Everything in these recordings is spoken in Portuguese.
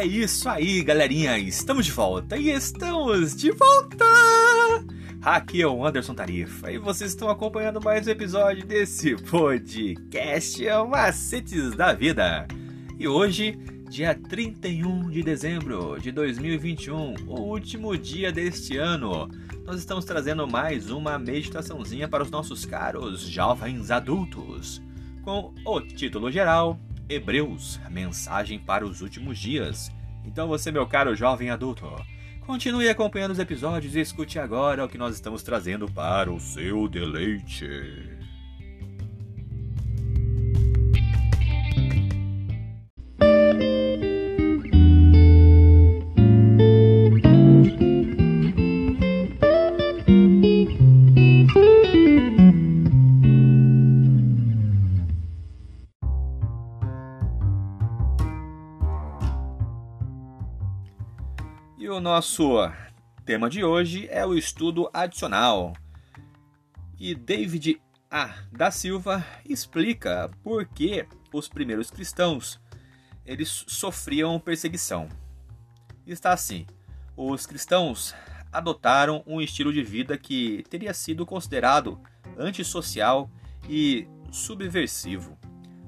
É isso aí, galerinha. Estamos de volta e estamos de volta. Aqui é o Anderson Tarifa e vocês estão acompanhando mais um episódio desse podcast Macetes da Vida. E hoje, dia 31 de dezembro de 2021, o último dia deste ano, nós estamos trazendo mais uma meditaçãozinha para os nossos caros jovens adultos, com o título geral Hebreus, mensagem para os últimos dias. Então você, meu caro jovem adulto, continue acompanhando os episódios e escute agora o que nós estamos trazendo para o seu deleite. O nosso tema de hoje é o estudo adicional. E David A. da Silva explica por que os primeiros cristãos eles sofriam perseguição. Está assim: os cristãos adotaram um estilo de vida que teria sido considerado antissocial e subversivo.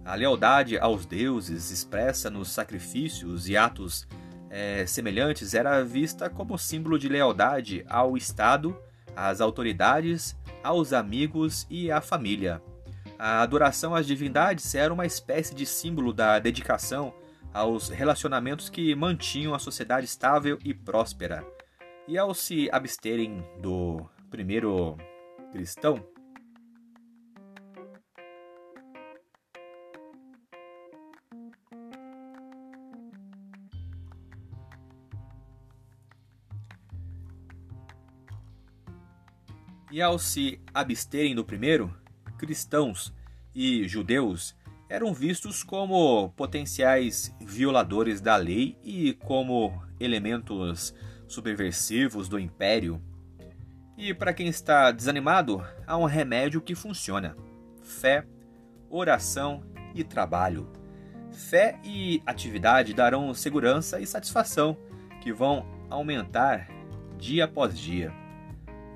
A lealdade aos deuses expressa nos sacrifícios e atos é, semelhantes era vista como símbolo de lealdade ao Estado, às autoridades, aos amigos e à família. A adoração às divindades era uma espécie de símbolo da dedicação aos relacionamentos que mantinham a sociedade estável e próspera. E ao se absterem do primeiro cristão, E ao se absterem do primeiro, cristãos e judeus eram vistos como potenciais violadores da lei e como elementos subversivos do império. E para quem está desanimado, há um remédio que funciona: fé, oração e trabalho. Fé e atividade darão segurança e satisfação que vão aumentar dia após dia.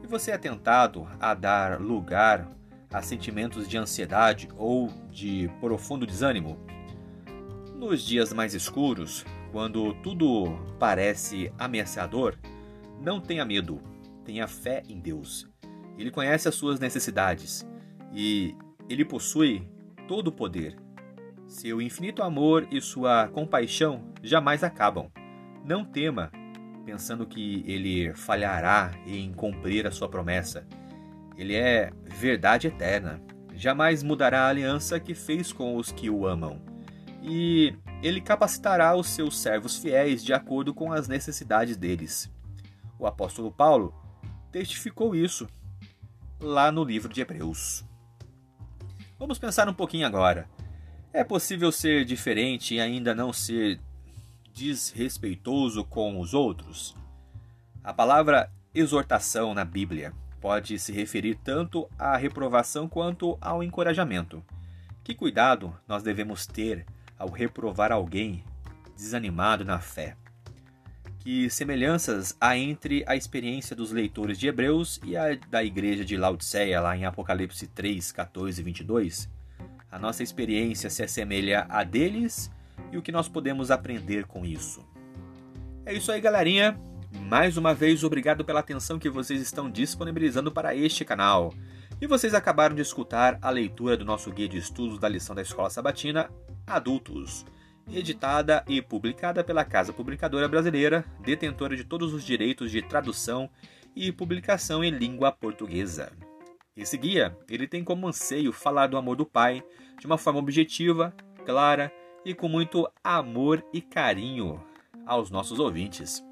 E você é tentado a dar lugar a sentimentos de ansiedade ou de profundo desânimo? Nos dias mais escuros, quando tudo parece ameaçador, não tenha medo, tenha fé em Deus. Ele conhece as suas necessidades e ele possui todo o poder. Seu infinito amor e sua compaixão jamais acabam. Não tema, pensando que ele falhará em cumprir a sua promessa. Ele é verdade eterna, jamais mudará a aliança que fez com os que o amam. E ele capacitará os seus servos fiéis de acordo com as necessidades deles. O apóstolo Paulo testificou isso lá no livro de Hebreus. Vamos pensar um pouquinho agora. É possível ser diferente e ainda não ser desrespeitoso com os outros? A palavra exortação na Bíblia pode se referir tanto à reprovação quanto ao encorajamento. Que cuidado nós devemos ter ao reprovar alguém desanimado na fé? Que semelhanças há entre a experiência dos leitores de Hebreus e a da igreja de Laodiceia, lá em Apocalipse 3, 14 e 22? A nossa experiência se assemelha a deles e o que nós podemos aprender com isso. É isso aí, galerinha. Mais uma vez, obrigado pela atenção que vocês estão disponibilizando para este canal. E vocês acabaram de escutar a leitura do nosso guia de estudos da lição da Escola Sabatina Adultos, editada e publicada pela Casa Publicadora Brasileira, detentora de todos os direitos de tradução e publicação em língua portuguesa. Esse guia, ele tem como anseio falar do amor do Pai de uma forma objetiva, clara e com muito amor e carinho aos nossos ouvintes.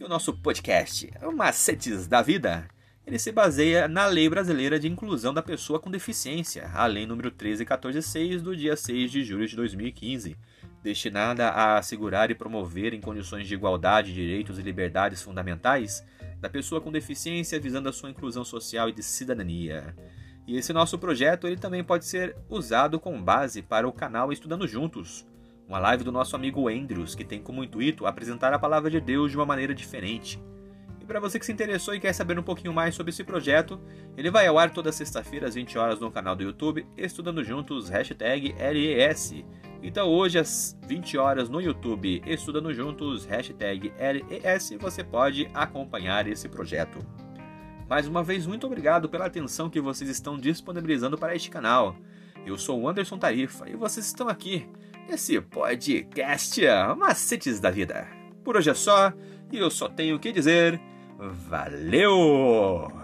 E o nosso podcast, Macetes da Vida, ele se baseia na Lei Brasileira de Inclusão da Pessoa com Deficiência, a Lei número 13146 do dia 6 de julho de 2015, destinada a assegurar e promover em condições de igualdade, direitos e liberdades fundamentais da pessoa com deficiência, visando a sua inclusão social e de cidadania. E esse nosso projeto ele também pode ser usado como base para o canal Estudando Juntos, uma live do nosso amigo Andrews, que tem como intuito apresentar a palavra de Deus de uma maneira diferente. E para você que se interessou e quer saber um pouquinho mais sobre esse projeto, ele vai ao ar toda sexta-feira às 20 horas no canal do YouTube Estudando Juntos, hashtag LES. Então hoje às 20 horas no YouTube Estudando Juntos, hashtag LES, você pode acompanhar esse projeto. Mais uma vez, muito obrigado pela atenção que vocês estão disponibilizando para este canal. Eu sou o Anderson Tarifa e vocês estão aqui nesse podcast Macetes da Vida. Por hoje é só e eu só tenho que dizer: valeu!